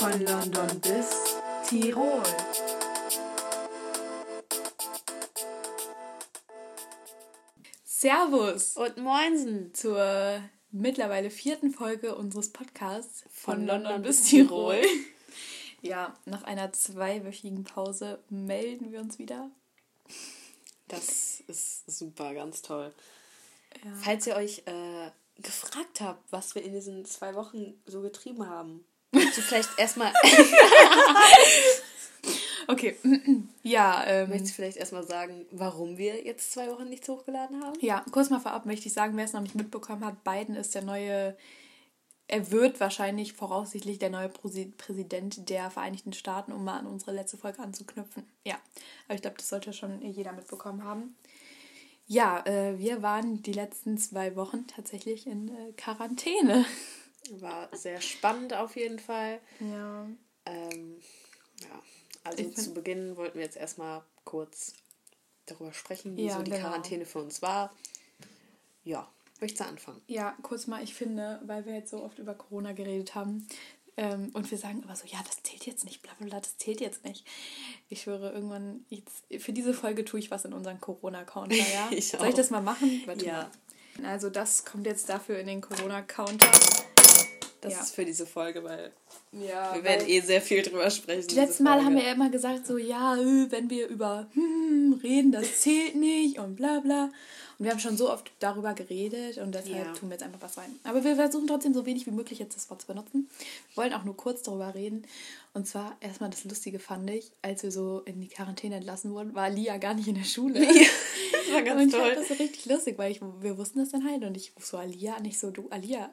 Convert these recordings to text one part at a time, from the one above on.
Von London bis Tirol. Servus Und Moinsen zur mittlerweile vierten Folge unseres Podcasts von, Von London, London bis Tirol. Tirol. Ja, nach einer zweiwöchigen Pause melden wir uns wieder. Das ist super, ganz toll. Ja. Falls ihr euch äh, gefragt habt, was wir in diesen zwei Wochen so getrieben haben, möchtest du vielleicht erstmal Okay, ja, ähm, möchtest du vielleicht erstmal sagen, warum wir jetzt zwei Wochen nichts hochgeladen haben? Ja, kurz mal vorab möchte ich sagen, wer es noch nicht mitbekommen hat, Biden ist der neue, er wird wahrscheinlich voraussichtlich der neue Präsi- Präsident der Vereinigten Staaten, um mal an unsere letzte Folge anzuknüpfen. Ja, aber ich glaube, das sollte schon jeder mitbekommen haben. Ja, äh, wir waren die letzten zwei Wochen tatsächlich in äh, Quarantäne. War sehr spannend auf jeden Fall. Ja. Ähm, ja, also Ich zu Beginn wollten wir jetzt erstmal kurz darüber sprechen, wie Ja, so die genau. Quarantäne für uns war. Ja, möchtest du anfangen? Ja, kurz mal, ich finde, weil wir jetzt so oft über Corona geredet haben ähm, und wir sagen immer so, ja, das zählt jetzt nicht, bla bla bla, das zählt jetzt nicht. Ich schwöre, irgendwann, jetzt, für diese Folge tue ich was in unseren Corona-Counter, ja? Ich Soll ich das mal machen? Warte Ja. mal. Also das kommt jetzt dafür in den Corona-Counter. Das Ja. ist für diese Folge, weil Ja, wir werden eh sehr viel drüber sprechen. Die diese letzten Mal haben wir ja immer gesagt, so, ja, äh, wenn wir über hm, reden, das zählt nicht und bla bla. Und wir haben schon so oft darüber geredet und deshalb Ja. tun wir jetzt einfach was rein. Aber wir versuchen trotzdem so wenig wie möglich jetzt das Wort zu benutzen. Wir wollen auch nur kurz darüber reden. Und zwar erstmal das Lustige fand ich, als wir so in die Quarantäne entlassen wurden, war Lia gar nicht in der Schule. Das war ganz und ich toll. fand das so richtig lustig, weil ich, wir wussten das dann halt und ich so Alia an, ich so, du Alia,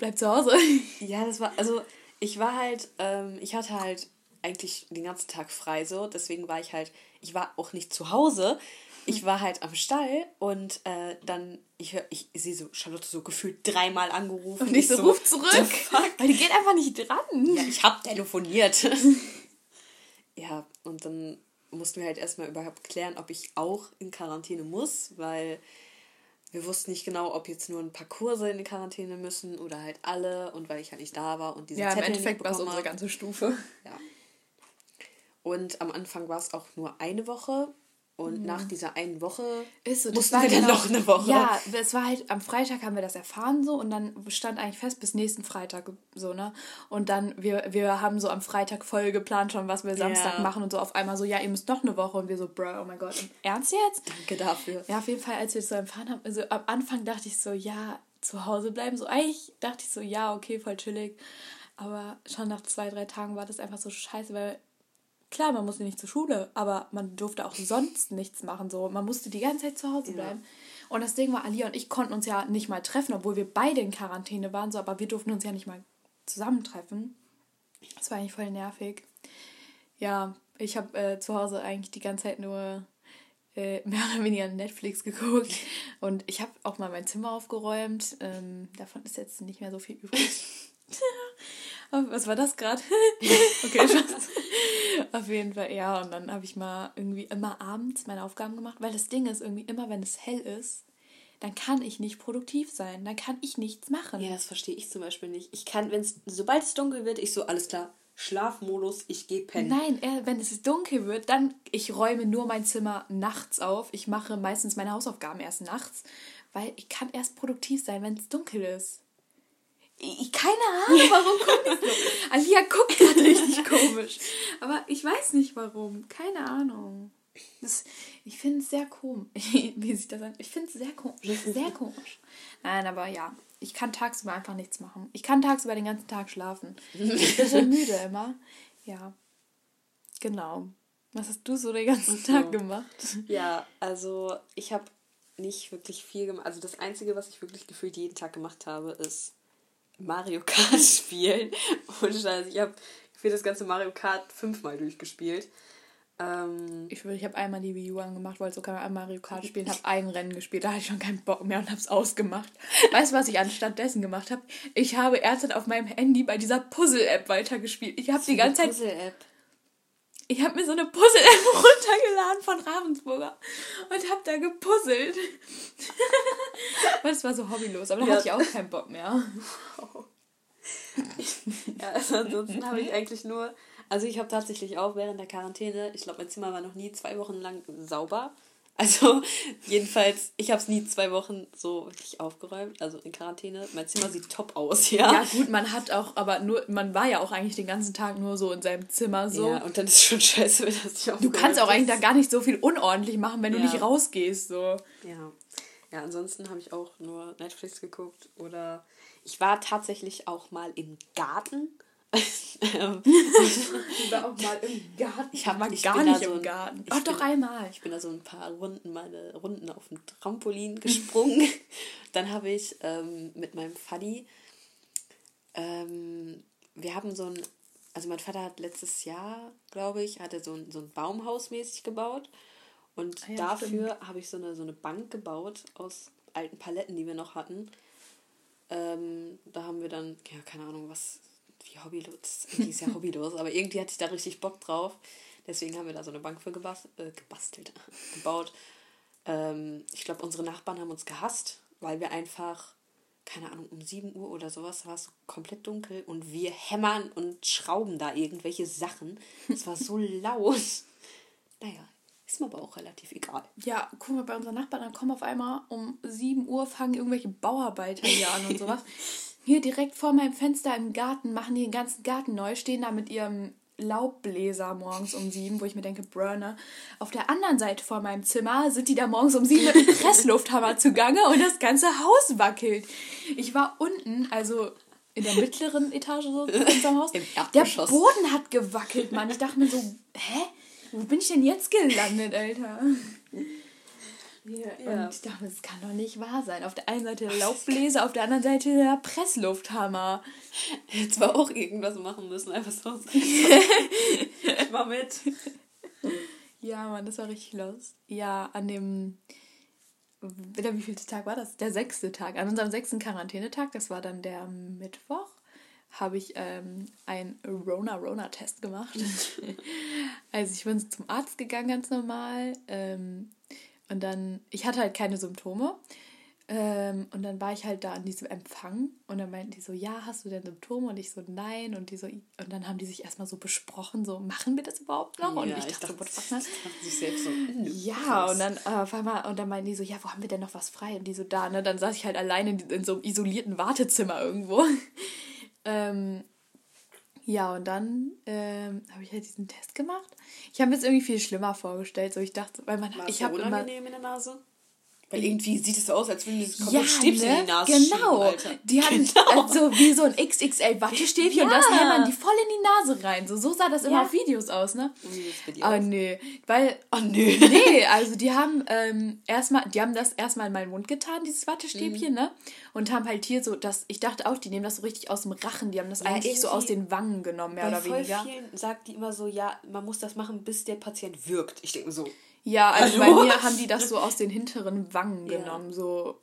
bleib zu Hause. Ja, das war, also ich war halt, ähm, ich hatte halt eigentlich den ganzen Tag frei so, deswegen war ich halt, ich war auch nicht zu Hause, ich war halt am Stall und äh, dann, ich höre, ich sehe so Charlotte so gefühlt dreimal angerufen. Und ich so, ruf zurück, weil die geht einfach nicht dran. Ja, ich hab telefoniert. ja, und dann mussten wir halt erstmal überhaupt klären, ob ich auch in Quarantäne muss, weil wir wussten nicht genau, ob jetzt nur ein paar Kurse in die Quarantäne müssen oder halt alle und weil ich halt nicht da war und diese Ja, im Zettel Endeffekt nicht war es unsere ganze Stufe. Ja. Und am Anfang war es auch nur eine Woche und nach dieser einen Woche Mhm. Ist so, mussten war wir dann genau- noch eine Woche. Ja, es war halt, am Freitag haben wir das erfahren so und dann stand eigentlich fest bis nächsten Freitag so, ne? Und dann, wir, wir haben so am Freitag voll geplant schon, was wir Samstag Ja. machen und so auf einmal so, ja, ihr müsst noch eine Woche und wir so, bro, oh mein Gott, ernst jetzt? Danke dafür. Ja, auf jeden Fall, als wir das so erfahren haben, also am Anfang dachte ich so, ja, zu Hause bleiben, so eigentlich dachte ich so, ja, okay, voll chillig. Aber schon nach zwei, drei Tagen war das einfach so scheiße, weil klar, man musste nicht zur Schule, aber man durfte auch sonst nichts machen. So, man musste die ganze Zeit zu Hause Ja. bleiben. Und das Ding war, Alia und ich konnten uns ja nicht mal treffen, obwohl wir beide in Quarantäne waren, so, aber wir durften uns ja nicht mal zusammentreffen. Das war eigentlich voll nervig. Ja, ich habe äh, zu Hause eigentlich die ganze Zeit nur äh, mehr oder weniger Netflix geguckt. Und ich habe auch mal mein Zimmer aufgeräumt. Ähm, davon ist jetzt nicht mehr so viel übrig. Was war das gerade? okay. Auf jeden Fall, ja. Und dann habe ich mal irgendwie immer abends meine Aufgaben gemacht, weil das Ding ist irgendwie immer, wenn es hell ist, dann kann ich nicht produktiv sein. Dann kann ich nichts machen. Ja, das verstehe ich zum Beispiel nicht. Ich kann, wenn es, sobald es dunkel wird, ich so, alles klar, Schlafmodus, ich gehe pennen. Nein, eher, wenn es dunkel wird, dann ich räume nur mein Zimmer nachts auf. Ich mache meistens meine Hausaufgaben erst nachts, weil ich kann erst produktiv sein, wenn es dunkel ist. Ich, keine Ahnung, warum guckt ich so. Alia guckt gerade richtig komisch. Aber ich weiß nicht warum. Keine Ahnung. Das, ich finde es sehr komisch. Wie sich das an? Ich finde es sehr komisch. Sehr komisch. Nein, aber ja. Ich kann tagsüber einfach nichts machen. Ich kann tagsüber den ganzen Tag schlafen. Ich bin so müde immer. Ja. Genau. Was hast du so den ganzen so. Tag gemacht? Ja, also ich habe nicht wirklich viel gemacht. Also das Einzige, was ich wirklich gefühlt jeden Tag gemacht habe, ist Mario Kart spielen. Und Scheiße, ich habe für das ganze Mario Kart fünfmal durchgespielt. Ähm, Ich schwöre, ich habe einmal die Wii U angemacht, wollte sogar einmal Mario Kart spielen, habe ein Rennen gespielt, da hatte ich schon keinen Bock mehr und habe es ausgemacht. Weißt du, was ich anstatt dessen gemacht habe? Ich habe ernsthaft auf meinem Handy bei dieser Puzzle-App weitergespielt. Ich habe die ganze Zeit Puzzle-App. Ich habe mir so eine Puzzle-App runtergeladen von Ravensburger und habe da gepuzzelt. Weil es war so hobbylos, aber da Ja. hatte ich auch keinen Bock mehr. ja, also ansonsten habe ich eigentlich nur, also ich habe tatsächlich auch während der Quarantäne, ich glaube, mein Zimmer war noch nie zwei Wochen lang sauber. Also jedenfalls, ich habe es nie zwei Wochen so wirklich aufgeräumt, also in Quarantäne. Mein Zimmer sieht top aus, ja. Ja gut, man hat auch, aber nur, man war ja auch eigentlich den ganzen Tag nur so in seinem Zimmer so. Ja, und dann ist es schon scheiße, wenn das nicht Du kannst auch eigentlich da gar nicht so viel unordentlich machen, wenn ja. du nicht rausgehst, so. Ja. Ja, ansonsten habe ich auch nur Netflix geguckt oder ich war tatsächlich auch mal im Garten ich war auch mal im Garten. Ich habe mal gar nicht so im Garten. Ach, doch einmal. Ich bin da so ein paar Runden, meine Runden auf dem Trampolin gesprungen. Dann habe ich ähm, mit meinem Faddy, ähm, wir haben so ein, also mein Vater hat letztes Jahr, glaube ich, hatte so ein, so ein Baumhaus mäßig gebaut. Und ah ja, dafür habe ich so eine, so eine Bank gebaut aus alten Paletten, die wir noch hatten. Ähm, da haben wir dann, ja, keine Ahnung, was, wie hobbylos, die ist ja hobbylos, aber irgendwie hatte ich da richtig Bock drauf. Deswegen haben wir da so eine Bank für gebastelt, äh, gebastelt gebaut. Ähm, ich glaube, unsere Nachbarn haben uns gehasst, weil wir einfach, keine Ahnung, um 7 Uhr oder sowas war es komplett dunkel und wir hämmern und schrauben da irgendwelche Sachen. Es war so laut. Naja, ist mir aber auch relativ egal. Ja, guck mal, bei unseren Nachbarn, dann kommen auf einmal um 7 Uhr, fangen irgendwelche Bauarbeiter hier an und sowas. Hier direkt vor meinem Fenster im Garten machen die den ganzen Garten neu, stehen da mit ihrem Laubbläser morgens um sieben, wo ich mir denke, Burner. Auf der anderen Seite vor meinem Zimmer sind die da morgens um sieben mit einem Presslufthammer zugange und das ganze Haus wackelt. Ich war unten, also in der mittleren Etage so unserem Haus. der Boden hat gewackelt, Mann. Ich dachte mir so, hä? Wo bin ich denn jetzt gelandet, Alter? Ja. Und ich dachte, das kann doch nicht wahr sein. Auf der einen Seite der Laubbläser, auf der anderen Seite der Presslufthammer. Jetzt war auch irgendwas machen müssen, einfach so. ich war mit. Ja, Mann, das war richtig los. Ja, an dem. Wieder, wie viel Tag war das? Der sechste Tag. An unserem sechsten Quarantänetag, das war dann der Mittwoch, habe ich ähm, einen Rona-Rona-Test gemacht. also ich bin zum Arzt gegangen, ganz normal. Ähm, und dann, ich hatte halt keine Symptome. Ähm, und dann war ich halt da an diesem Empfang und dann meinten die so, ja, hast du denn Symptome? Und ich so, nein. Und die so, und dann haben die sich erstmal so besprochen, so, machen wir das überhaupt noch? Ja, und ich dachte, ich dachte fuck, ne? sich selbst so, ja, krass. und dann äh, auf einmal, und dann meinten die so, ja, wo haben wir denn noch was frei? Und die so, da, ne? Dann saß ich halt alleine in, in so einem isolierten Wartezimmer irgendwo. ähm, ja, und dann ähm, habe ich halt diesen Test gemacht. Ich habe mir es irgendwie viel schlimmer vorgestellt. So, ich dachte, weil man, War ich habe immer in der Nase. Weil irgendwie sieht es so aus, als würden die komplett ja, Stäbchen ne? in die Nase Genau. Schieben, die haben genau. also wie so ein XXL Wattestäbchen ja. und das hämmern die voll in die Nase rein. So, so sah das immer auf Videos aus, ne? Oh, nö. Weil. Oh nö. Nee, also die haben ähm, erstmal, die haben das erstmal in meinen Mund getan, dieses Wattestäbchen, mhm. ne? Und haben halt hier so das, ich dachte auch, die nehmen das so richtig aus dem Rachen, die haben das ja, eigentlich so aus den Wangen genommen, mehr oder weniger. Bei vielen sagt die immer so, ja, man muss das machen, bis der Patient wirkt. Ich denke so. Ja, also Hallo? bei mir haben die das so aus den hinteren Wangen ja. genommen. So,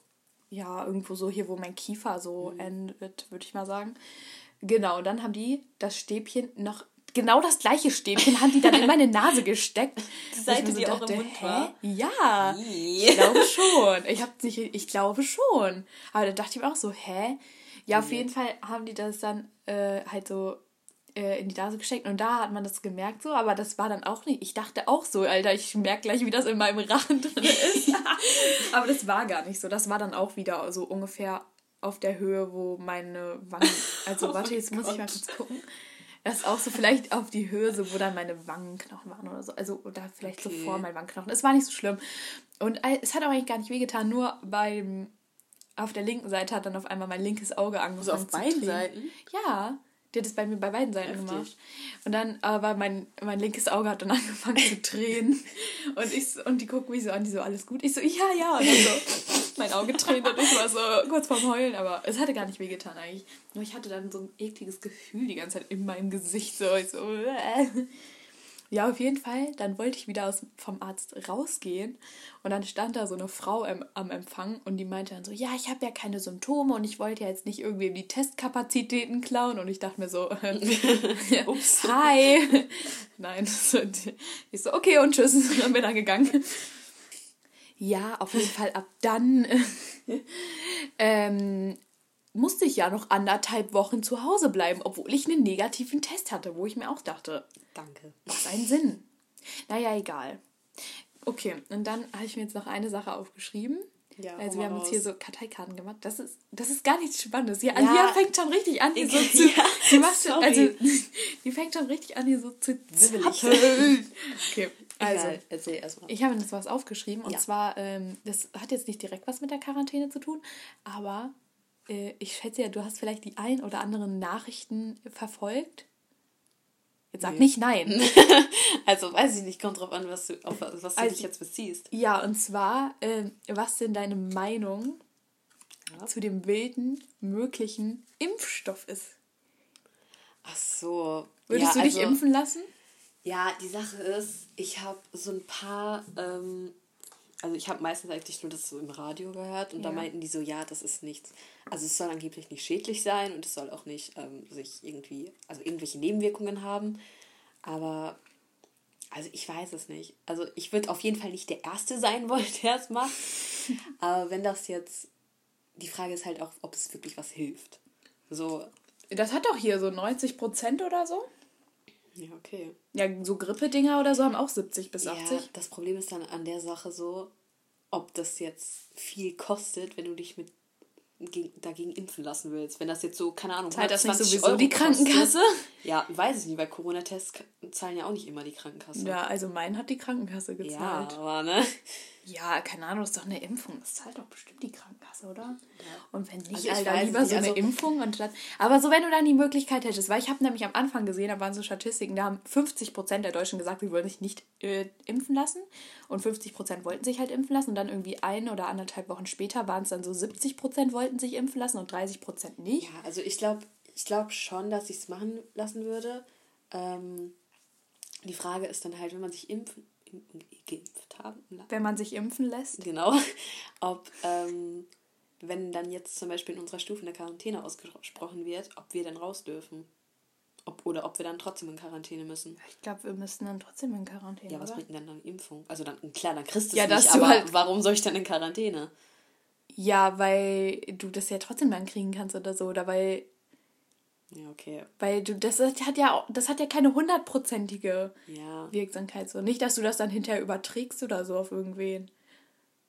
ja, irgendwo so hier, wo mein Kiefer so mhm. endet, würde ich mal sagen. Genau, und dann haben die das Stäbchen noch genau das gleiche Stäbchen haben die dann in meine Nase gesteckt. Die Seite, so die dachte, auch im Mund war? Ja, ich glaube schon. Ich, hab nicht, ich glaube schon. Aber da dachte ich mir auch so, hä? Ja, auf jeden Fall haben die das dann äh, halt so äh, in die Nase gesteckt und da hat man das gemerkt so, aber das war dann auch nicht. Ich dachte auch so, Alter, ich merke gleich, wie das in meinem Rachen drin ist. aber das war gar nicht so. Das war dann auch wieder so ungefähr auf der Höhe, wo meine Wangen. Also oh warte, jetzt muss ich mal kurz gucken. Das ist auch so vielleicht auf die Höhe, so wo dann meine Wangenknochen waren oder so. Also, oder vielleicht okay. so vor meinen Wangenknochen. Es war nicht so schlimm. Und äh, es hat auch eigentlich gar nicht wehgetan, nur beim auf der linken Seite hat dann auf einmal mein linkes Auge angefangen. Also auf beiden Seiten? Ja. Die hat es bei mir bei beiden Seiten Heftig. gemacht. Und dann aber mein, mein linkes Auge hat dann angefangen zu drehen. und, ich, und die gucken mich so an, die so, alles gut? Ich so, ja, ja. Und dann so, mein Auge dreht und ich war so kurz vorm Heulen. Aber es hatte gar nicht wehgetan eigentlich. Nur ich hatte dann so ein ekliges Gefühl die ganze Zeit in meinem Gesicht. So, ich so, äh. Ja, auf jeden Fall. Dann wollte ich wieder aus, vom Arzt rausgehen und dann stand da so eine Frau im, am Empfang und die meinte dann so, ja, ich habe ja keine Symptome und ich wollte ja jetzt nicht irgendwie die Testkapazitäten klauen und ich dachte mir so, ups, hi. Nein, ich so, okay und tschüss und dann bin ich dann gegangen. Ja, auf jeden Fall ab dann ähm, musste ich ja noch anderthalb Wochen zu Hause bleiben, obwohl ich einen negativen Test hatte, wo ich mir auch dachte, Danke. macht einen Sinn. Naja, egal. Okay, und dann habe ich mir jetzt noch eine Sache aufgeschrieben. Ja, also wir haben raus. hier so Karteikarten gemacht. Das ist, das ist gar nichts Spannendes. Ja, Ja. Alia fängt schon richtig an, hier so zu. ja, die, macht schon, also, die fängt schon richtig an, hier so zu zappeln. Okay, also. Egal, erzähl erstmal. Ich habe mir jetzt was aufgeschrieben und Ja. zwar, ähm, das hat jetzt nicht direkt was mit der Quarantäne zu tun, aber äh, ich schätze ja, du hast vielleicht die ein oder anderen Nachrichten verfolgt. Jetzt sag Nee. nicht nein. Also weiß ich nicht, kommt drauf an, was du, auf was du Also- dich jetzt beziehst. ja, und zwar, ähm, was denn deine Meinung Ja. zu dem wilden möglichen Impfstoff ist? Ach so. Würdest ja, du dich also- impfen lassen? Ja, die Sache ist, ich habe so ein paar, ähm, also ich habe meistens eigentlich nur das so im Radio gehört und da Ja. meinten die so, ja, das ist nichts. Also es soll angeblich nicht schädlich sein und es soll auch nicht ähm, sich irgendwie, also irgendwelche Nebenwirkungen haben. Aber, also ich weiß es nicht. Also ich würde auf jeden Fall nicht der Erste sein wollen, der es macht. Aber wenn das jetzt, die Frage ist halt auch, ob es wirklich was hilft. So, Das hat doch hier so 90 Prozent oder so. Ja, okay. Ja, so Grippedinger oder so haben auch 70 bis Ja, 80. das Problem ist dann an der Sache so, ob das jetzt viel kostet, wenn du dich mit gegen, dagegen impfen lassen willst. Wenn das jetzt so, keine Ahnung, Zahlt das nicht 120 sowieso die kostet. Krankenkasse? Ja, weiß ich nicht, weil Corona-Tests zahlen ja auch nicht immer die Krankenkasse. Ja, also mein hat die Krankenkasse ja gezahlt. aber ne? Ja, keine Ahnung, das ist doch eine Impfung. Das zahlt doch bestimmt die Krankenkasse, oder? Und wenn nicht, Also ich Alter, lieber so eine also- Impfung und dann. Aber so, wenn du dann die Möglichkeit hättest, weil ich habe nämlich am Anfang gesehen, da waren so Statistiken, da haben 50% der Deutschen gesagt, sie wollen sich nicht äh, impfen lassen. Und 50% wollten sich halt impfen lassen. Und dann irgendwie ein oder anderthalb Wochen später waren es dann so 70% wollten sich impfen lassen und 30% nicht. Ja, also ich glaube ich glaub schon, dass ich es machen lassen würde. Ähm, die Frage ist dann halt, wenn man sich impfen, im- geimpft haben, Wenn man sich impfen lässt. Genau. Ob, ähm, wenn dann jetzt zum Beispiel in unserer Stufe eine Quarantäne ausgesprochen wird, ob wir dann raus dürfen. Ob, oder ob wir dann trotzdem in Quarantäne müssen. Ich glaube, wir müssten dann trotzdem in Quarantäne. Ja, was oder? bringt denn dann eine Impfung? Also dann, klar, dann kriegst du es Ja, nicht, aber halt- warum soll ich dann in Quarantäne? Ja, weil du das ja trotzdem dann kriegen kannst oder so. Oder weil Ja, okay. Weil du, das hat ja, auch- das hat ja keine hundertprozentige Ja. Wirksamkeit. So. Nicht, dass du das dann hinterher überträgst oder so auf irgendwen.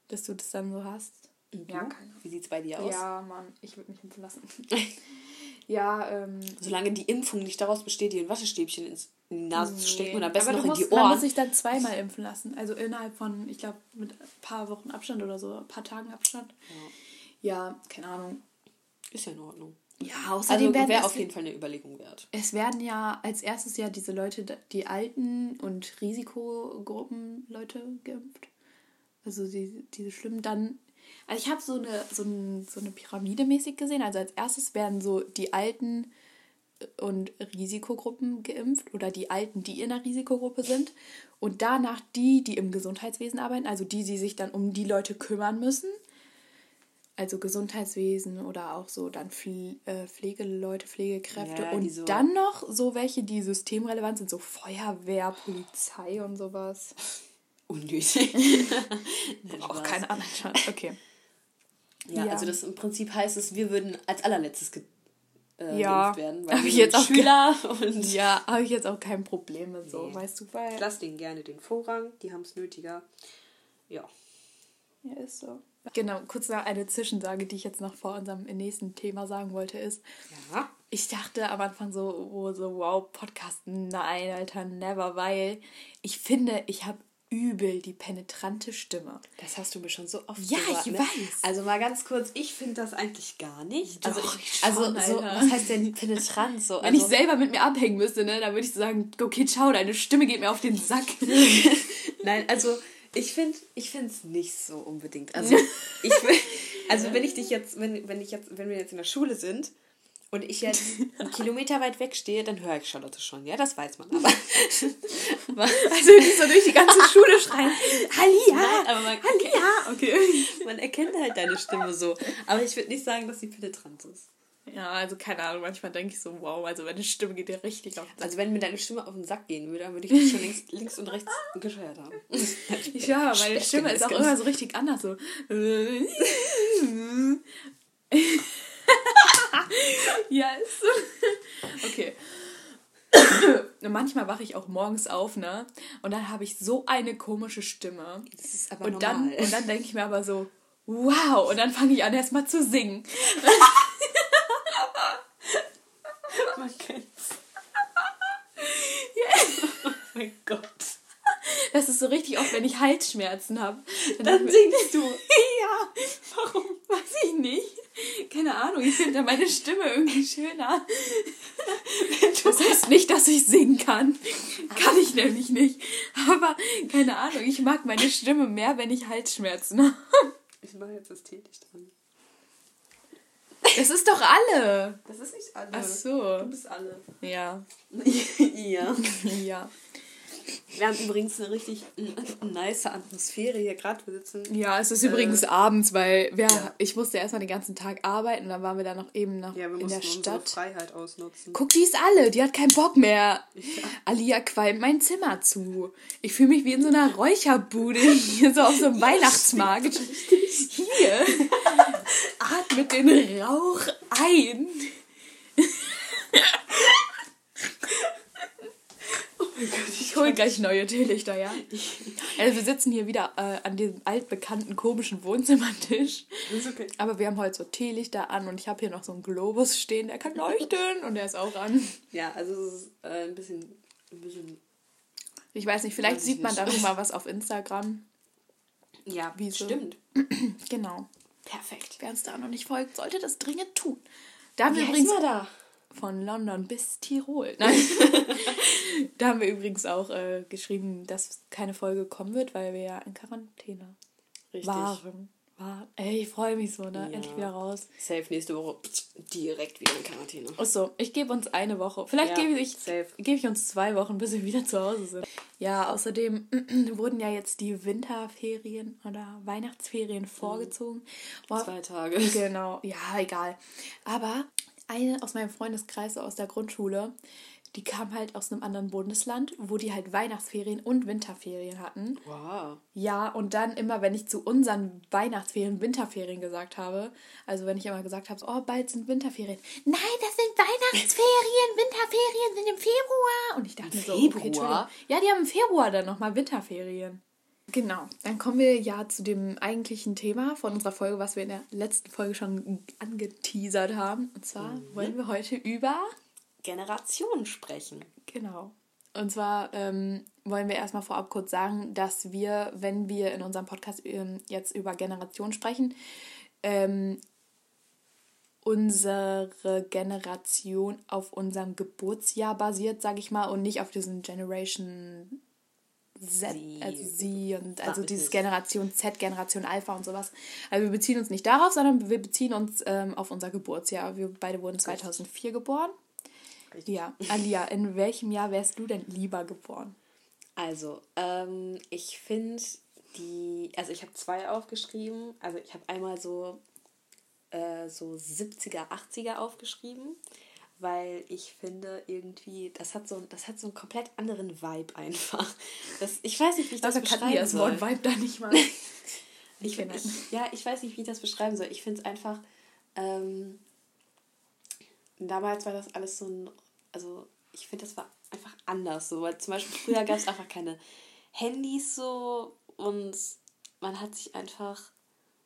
Dass du das dann so hast. Ja, keine Wie sieht es bei dir aus? Ja, Mann, ich würde mich impfen lassen. ja, ähm. Solange die Impfung nicht daraus besteht, dir ein Wattestäbchen ins in die Nase zu stecken und am besten noch du in die musst, Man muss Ohren. sich dann zweimal impfen lassen. Also innerhalb von, ich glaube, mit ein paar Wochen Abstand oder so, ein paar Tagen Abstand. Ja, keine Ahnung. Ist ja in Ordnung. Ja, außerdem Also wäre auf jeden Fall eine Überlegung wert. Es werden ja als erstes ja diese Leute, die alten und Risikogruppenleute geimpft. Also die, diese schlimmen dann. Also ich habe so eine, so, ein, so eine Pyramide mäßig gesehen. Also als erstes werden so die alten und Risikogruppen geimpft oder die Alten, die in der Risikogruppe sind. Und danach die, die im Gesundheitswesen arbeiten, also die, die sich dann um die Leute kümmern müssen. Also Gesundheitswesen oder auch so dann äh, Pflegeleute, Pflegekräfte. Ja, und so- dann noch so welche, die systemrelevant sind, so Feuerwehr, Polizei und sowas. Unnötig. Auch keine Ahnung. Schatz. Okay. Ja, Ja. also das im Prinzip heißt es, wir würden als allerletztes ge äh, Ja, werden, hab weil wir ich jetzt auch Schüler und Ja, habe ich jetzt auch kein Problem mit so, Nee. weißt du, weil. ich lasse denen gerne den Vorrang, die haben es nötiger. Ja. Ja, ist so. Genau, kurz noch eine Zwischensage, die ich jetzt noch vor unserem nächsten Thema sagen wollte, ist, Ja. ich dachte am Anfang so, oh, so wow, Podcast, nein, Alter, never, weil ich finde, ich habe übel die penetrante Stimme. Das hast du mir schon so oft Ja, gesagt. ich ne? weiß. Also mal ganz kurz, ich finde das eigentlich gar nicht. also, Doch, ich, ich also schon, so, was heißt denn penetrant? So, Wenn also, ich selber mit mir abhängen müsste, ne, dann würde ich so sagen, okay, ciao, deine Stimme geht mir auf den Sack. Nein, also ich finde ich es nicht so unbedingt. Also ich also wenn ich dich jetzt wenn, wenn ich jetzt wenn wir jetzt in der Schule sind und ich jetzt einen Kilometer weit weg stehe, dann höre ich Charlotte schon. Ja, das weiß man. Aber, Also nicht so durch die ganze Schule schreien, Halli, Nein, ja, aber man, Halli, ja, okay. man erkennt halt deine Stimme so. Aber ich würde nicht sagen, dass sie penetrant ist. Ja, also keine Ahnung, manchmal denke ich so, wow, also meine Stimme geht dir richtig auf den Sack. Also wenn mir deine Stimme auf den Sack gehen würde, dann würde ich dich schon links, links und rechts gescheuert haben. Ja, meine Stimme ist auch immer so richtig anders. So. So. Okay. Und manchmal wache ich auch morgens auf, ne? Und dann habe ich so eine komische Stimme. Das ist aber und normal. dann Und dann denke ich mir aber so, wow. Und dann fange ich an, erstmal zu singen. Man kennt's. Oh mein Gott. Das ist so richtig oft, wenn ich Halsschmerzen habe. Dann singst du. Ja, Warum? weiß ich nicht. Keine Ahnung, ich finde meine Stimme irgendwie schöner. Das heißt nicht, dass ich singen kann. Kann ich nämlich nicht. Aber keine Ahnung, ich mag meine Stimme mehr, wenn ich Halsschmerzen habe. Ich mache jetzt das Teelicht an. Das ist doch alle. Das ist nicht alle. Ach so. Du bist alle. Ja. ja. Ja. Wir haben übrigens eine richtig nice Atmosphäre hier gerade. Wir sitzen. Ja, es ist übrigens abends, weil wir, ja. ich musste erstmal den ganzen Tag arbeiten, dann waren wir da noch eben noch Ja, wir in der unsere Stadt. Freiheit ausnutzen. Guck, die ist alle, die hat keinen Bock mehr. Alia qualmt mein Zimmer zu. Ich fühle mich wie in so einer Räucherbude hier, so auf so einem Weihnachtsmarkt. Hier. Atmet den Rauch ein. Ich hole gleich neue Teelichter, ja? Also wir sitzen hier wieder äh, an diesem altbekannten komischen Wohnzimmertisch. Das ist okay. Aber wir haben heute so Teelichter an und ich habe hier noch so einen Globus stehen, der kann leuchten und der ist auch an. Ja, also es ist äh, ein bisschen. Ein bisschen Ich weiß nicht, vielleicht Weiß sieht man darüber mal was auf Instagram. ja, Wieso? stimmt. Genau. Perfekt. Wer uns da noch nicht folgt, sollte das dringend tun. Da haben Wie wir übrigens da? Von London bis Tirol. Nein. da haben wir übrigens auch äh, geschrieben, dass keine Folge kommen wird, weil wir ja in Quarantäne Richtig. waren. War, ey, ich freue mich so, ne? Ja. Endlich wieder raus. Safe nächste Woche direkt wieder in Quarantäne. Achso, ich gebe uns eine Woche. Vielleicht Ja, gebe ich, gebe ich uns zwei Wochen, bis wir wieder zu Hause sind. Ja, außerdem wurden ja jetzt die Winterferien oder Weihnachtsferien vorgezogen. Boah, Zwei Tage. Genau, ja, egal. Aber eine aus meinem Freundeskreis aus der Grundschule, die kam halt aus einem anderen Bundesland, wo die halt Weihnachtsferien und Winterferien hatten. Wow. Ja, und dann immer, wenn ich zu unseren Weihnachtsferien Winterferien gesagt habe, also wenn ich immer gesagt habe, oh, bald sind Winterferien. Nein, das sind Weihnachtsferien, Winterferien sind im Februar. Und ich dachte mir so, okay, Februar? Ja, die haben im Februar dann nochmal Winterferien. Genau, dann kommen wir ja zu dem eigentlichen Thema von unserer Folge, was wir in der letzten Folge schon angeteasert haben. Und zwar wollen wir heute über Generationen sprechen. Genau. Und zwar ähm, wollen wir erstmal vorab kurz sagen, dass wir, wenn wir in unserem Podcast ähm, jetzt über Generation sprechen, ähm, unsere Generation auf unserem Geburtsjahr basiert, sage ich mal, und nicht auf diesen Generation Z, Sie. also sie und also dieses. Generation Z, Generation Alpha und sowas. Also wir beziehen uns nicht darauf, sondern wir beziehen uns ähm, auf unser Geburtsjahr. Wir beide wurden 2004 geboren. Richtig. Ja, Alia, in welchem Jahr wärst du denn lieber geboren? Also, ähm, ich finde die, also ich habe zwei aufgeschrieben. Also ich habe einmal so, äh, so 70er, 80er aufgeschrieben, weil ich finde irgendwie, das hat so, das hat so einen komplett anderen Vibe einfach. Das, ich weiß nicht, wie ich das Also beschreiben das soll. Wort Vibe da nicht mal. Ich, ich, ja, ich weiß nicht, wie ich das beschreiben soll. Ich finde es einfach, ähm, damals war das alles so ein, also ich finde, das war einfach anders so, weil zum Beispiel früher gab es einfach keine Handys so und man hat sich einfach,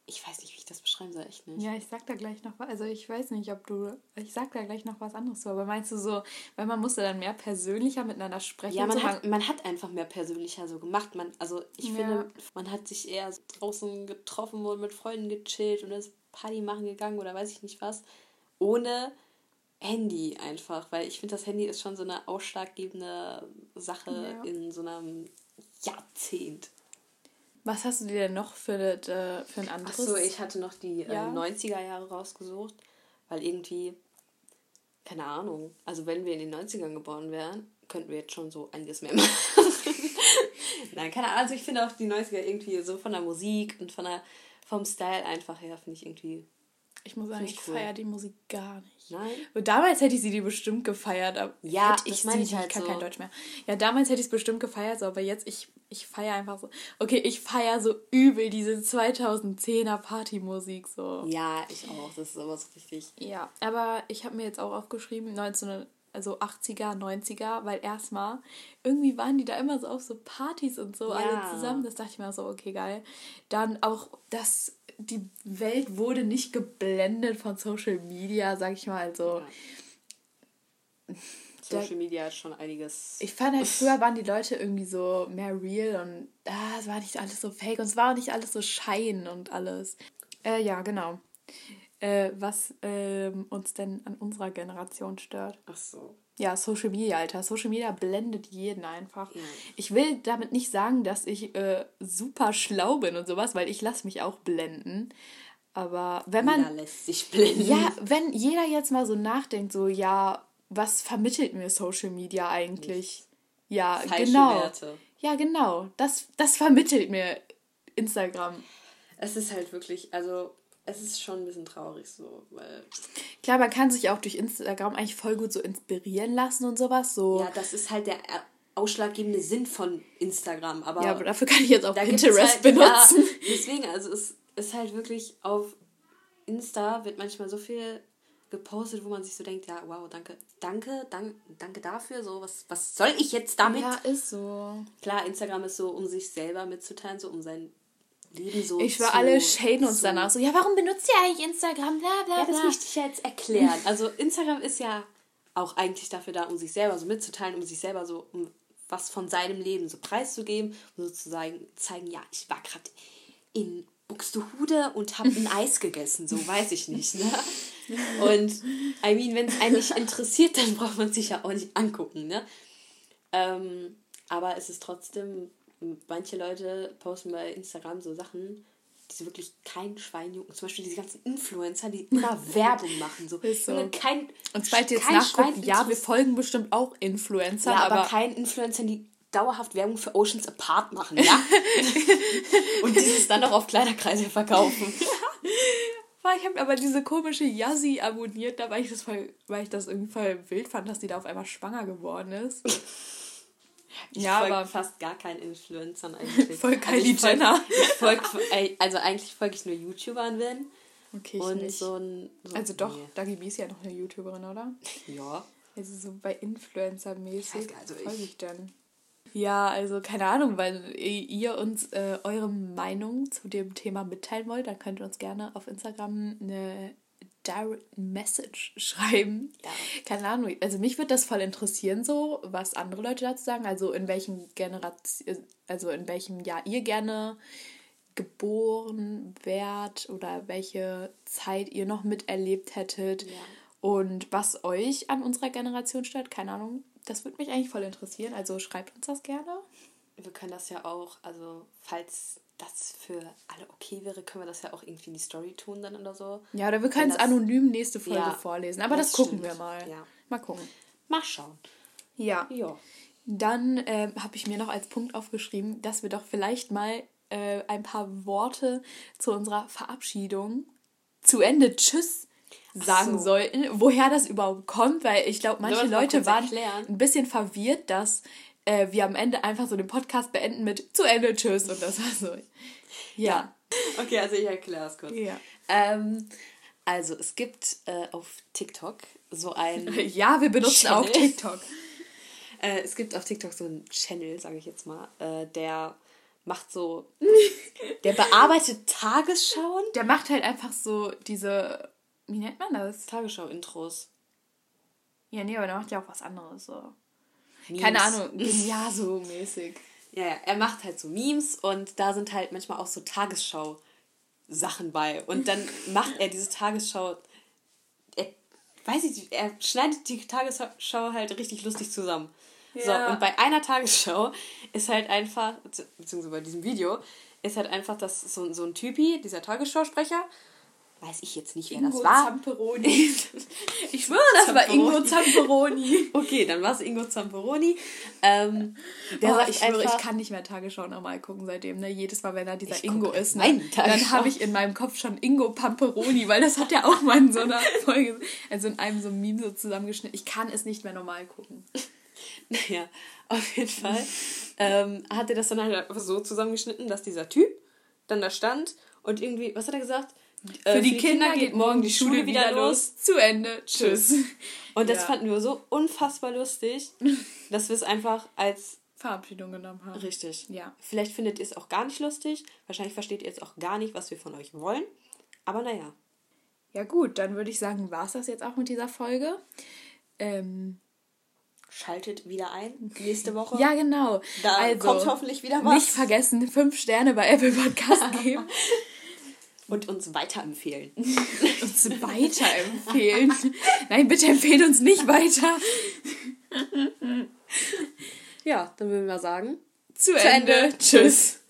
ich weiß nicht, wie ich das beschreiben soll, echt nicht. Ja, ich sag da gleich noch was. Also ich weiß nicht, ob du. Ich sag da gleich noch was anderes zu, aber meinst du so, weil man musste dann mehr persönlicher miteinander sprechen? Ja, man so, hat, man hat einfach mehr persönlicher so gemacht. Man, also ich Ja. finde, man hat sich eher draußen getroffen und mit Freunden gechillt und ist Party machen gegangen oder weiß ich nicht was. Ohne Handy einfach. Weil ich finde, das Handy ist schon so eine ausschlaggebende Sache Ja. in so einem Jahrzehnt. Was hast du dir denn noch für, äh, für ein anderes? Achso, ich hatte noch die Ja. äh, 90er Jahre rausgesucht, weil irgendwie, keine Ahnung, also wenn wir in den 90ern geboren wären, könnten wir jetzt schon so einiges mehr machen. Nein, keine Ahnung, also ich finde auch die 90er irgendwie so von der Musik und von der, vom Style einfach her, finde ich irgendwie Ich muss sagen, ich ich cool. feiere die Musik gar nicht. Nein? Und damals hätte ich sie die bestimmt gefeiert. Aber Ja, hätte das ich meine sie, ich halt kann so. kein Deutsch mehr. Ja, damals hätte ich es bestimmt gefeiert, so, aber jetzt, ich, ich feiere einfach so. Okay, ich feiere so übel diese 2010er Partymusik so. Ja, ich auch. Das ist aber so richtig. Ja, aber ich habe mir jetzt auch aufgeschrieben, 19, also 80er, 90er, weil erstmal irgendwie waren die da immer so auf so Partys und so Ja. alle zusammen. Das dachte ich mir so, okay, geil. Dann auch, dass die Welt wurde nicht geblendet von Social Media, sag ich mal. Also, Ja. Social Media hat schon einiges. ich fand halt, früher waren die Leute irgendwie so mehr real und ah, es war nicht alles so fake und es war auch nicht alles so Schein und alles. Äh, ja, genau. Äh, was ähm, uns denn an unserer Generation stört. Ach so. Ja, Social Media, Alter. Social Media blendet jeden einfach. Ja. Ich will damit nicht sagen, dass ich äh, super schlau bin und sowas, weil ich lasse mich auch blenden. Aber wenn man. Jeder lässt sich blenden. Ja, wenn jeder jetzt mal so nachdenkt, so, ja, was vermittelt mir Social Media eigentlich? Ja, Falsche genau. Werte. Ja, genau. Das, das vermittelt mir Instagram. Es ist halt wirklich, also es ist schon ein bisschen traurig so, weil Klar, man kann sich auch durch Instagram eigentlich voll gut so inspirieren lassen und sowas. So. ja, das ist halt der ausschlaggebende Sinn von Instagram, aber, Ja, aber dafür kann ich jetzt auch Pinterest halt, benutzen. Ja, deswegen, also es ist halt wirklich auf Insta wird manchmal so viel gepostet, wo man sich so denkt, ja, wow, danke, danke, danke, danke dafür, so, was, was soll ich jetzt damit? Ja, ist so. Klar, Instagram ist so, um sich selber mitzuteilen, so um sein Leben so Ich zu- alle shaden uns danach so, ja, warum benutzt ihr eigentlich Instagram? Bla bla Ja, bla. das möchte ich ja jetzt erklären. Also Instagram ist ja auch eigentlich dafür da, um sich selber so mitzuteilen, um sich selber so um was von seinem Leben so preiszugeben und sozusagen zeigen, ja, ich war gerade in Buxtehude und habe ein Eis gegessen, so weiß ich nicht. Ne? Und I mean, wenn es einen nicht interessiert, dann braucht man sich ja auch nicht angucken. Ne? Ähm, aber es ist trotzdem, manche Leute posten bei Instagram so Sachen, die so wirklich kein Schwein jucken. Zum Beispiel diese ganzen Influencer, die immer Werbung machen. So. Ist so. Kein, Und falls ihr jetzt nachguckt, ja, wir folgen bestimmt auch Influencern, ja, aber, aber, kein Influencer, die dauerhaft Werbung für Oceans Apart machen, ja? Und dieses dann noch auf Kleiderkreise verkaufen. Ich habe aber diese komische Yazzi abonniert, da weil ich das voll, weil ich das irgendwie voll wild fand, dass die da auf einmal schwanger geworden ist. Ich ja, aber fast gar keinen Influencern eigentlich. Voll Kylie folg- Jenner. Ich folg, also eigentlich folge ich nur YouTubern, wenn. okay, ich und nicht. so ein. So, also doch, nee. Dagi B ist ja noch eine YouTuberin, oder? Ja. Also so bei Influencer-mäßig. Also folge ich- ich denn? Ja, also keine Ahnung, weil ihr uns äh, eure Meinung zu dem Thema mitteilen wollt, dann könnt ihr uns gerne auf Instagram eine Direct Message schreiben. Ja. Keine Ahnung, also mich würde das voll interessieren, so, was andere Leute dazu sagen. Also in welchem Generation, also in welchem Jahr ihr gerne geboren wärt oder welche Zeit ihr noch miterlebt hättet Ja. und was euch an unserer Generation stört. Keine Ahnung. Das würde mich eigentlich voll interessieren. Also schreibt uns das gerne. Wir können das ja auch, also falls das für alle okay wäre, können wir das ja auch irgendwie in die Story tun dann oder so. Ja, oder wir können es anonym nächste Folge Ja, vorlesen. Aber das, das gucken stimmt. wir mal. Ja. Mal gucken. Mal schauen. Ja. Ja. Dann ähm, habe ich mir noch als Punkt aufgeschrieben, dass wir doch vielleicht mal äh, ein paar Worte zu unserer Verabschiedung zu Ende Tschüss sagen so. sollten. Woher das überhaupt kommt, weil ich glaube, manche Leute waren erklären? ein bisschen verwirrt, dass äh, wir am Ende einfach so den Podcast beenden mit zu Ende Tschüss und das war so. Ja. Okay, also ich erkläre es kurz. Ja. Ähm, also es gibt äh, auf TikTok so ein Ja, wir benutzen auch Channel. TikTok. Äh, es gibt auf TikTok so einen Channel, sage ich jetzt mal, äh, der macht so, der bearbeitet Tagesschauen. Der macht halt einfach so diese, wie nennt man das? Tagesschau-Intros. Ja, nee, aber der macht ja auch was anderes so. Memes. Keine Ahnung, ja, so mäßig. Ja, ja, er macht halt so Memes und da sind halt manchmal auch so Tagesschau-Sachen bei. Und dann macht er diese Tagesschau, er, weiß ich er schneidet die Tagesschau halt richtig lustig zusammen. Ja. So, und bei einer Tagesschau ist halt einfach, beziehungsweise bei diesem Video, ist halt einfach das so, so ein Typi, dieser Tagesschausprecher, weiß ich jetzt nicht, wer Ingo das war. Zamperoni. ich schwöre, das war Ingo Zamperoni. Okay, dann war es Ingo Zamperoni. Ähm, der oh, sagt ich schwöre, einfach, ich kann nicht mehr Tagesschau normal gucken seitdem. Ne? Jedes Mal, wenn da dieser Ingo ist, ne? dann habe ich in meinem Kopf schon Ingo Pamperoni, weil das hat ja auch mal in so einer Folge, also in einem so Meme so zusammengeschnitten. Ich kann es nicht mehr normal gucken. Naja, auf jeden Fall ähm, hat er das dann halt einfach so zusammengeschnitten, dass dieser Typ dann da stand und irgendwie, was hat er gesagt? Äh, Für die, Kinder, geht morgen die Schule wieder los. Zu Ende. Tschüss. Und das Ja. fanden wir so unfassbar lustig, dass wir es einfach als Verabschiedung genommen haben. richtig. Ja. Vielleicht findet ihr es auch gar nicht lustig. Wahrscheinlich versteht ihr jetzt auch gar nicht, was wir von euch wollen. Aber naja. Ja gut, dann würde ich sagen, war es das jetzt auch mit dieser Folge. Ähm, Schaltet wieder ein nächste Woche. ja, genau. Da kommt hoffentlich wieder was. Nicht vergessen, fünf Sterne bei Apple Podcast geben. Und uns weiterempfehlen. uns weiterempfehlen. Nein, bitte empfehlt uns nicht weiter. ja, dann würden wir sagen. Zu Ende. Tschüss.